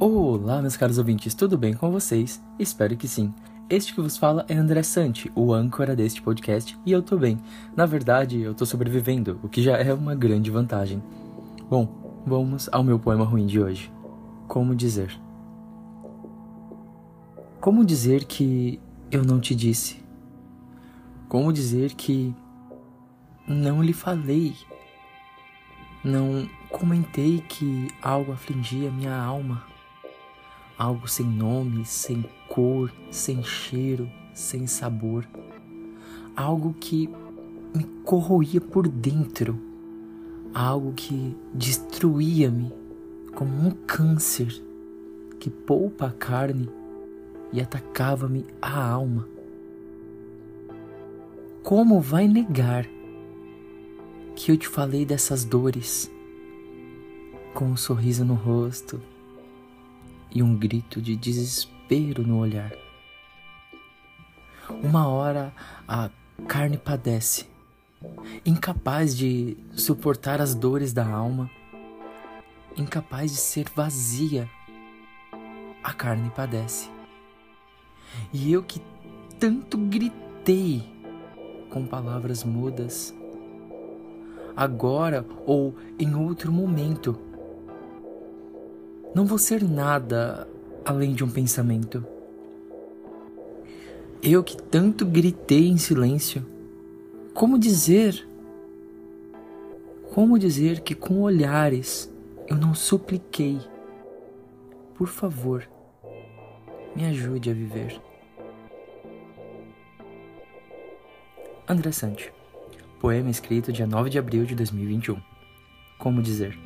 Olá, meus caros ouvintes, tudo bem com vocês? Espero que sim. Este que vos fala é André Sante, o âncora deste podcast, e eu tô bem. Na verdade, eu tô sobrevivendo, o que já é uma grande vantagem. Bom, vamos ao meu poema ruim de hoje. Como dizer? Como dizer que eu não te disse? Como dizer que não lhe falei? Não comentei que algo afligia minha alma? Algo sem nome, sem cor, sem cheiro, sem sabor, algo que me corroía por dentro, algo que destruía-me como um câncer que poupa a carne e atacava-me a alma. Como vai negar que eu te falei dessas dores com um sorriso no rosto? E um grito de desespero no olhar. Uma hora a carne padece, incapaz de suportar as dores da alma, incapaz de ser vazia, a carne padece. E eu que tanto gritei com palavras mudas, agora ou em outro momento, não vou ser nada além de um pensamento. Eu que tanto gritei em silêncio, como dizer? Como dizer que com olhares eu não supliquei? Por favor, me ajude a viver. André Sante, poema escrito dia 9 de abril de 2021. Como dizer?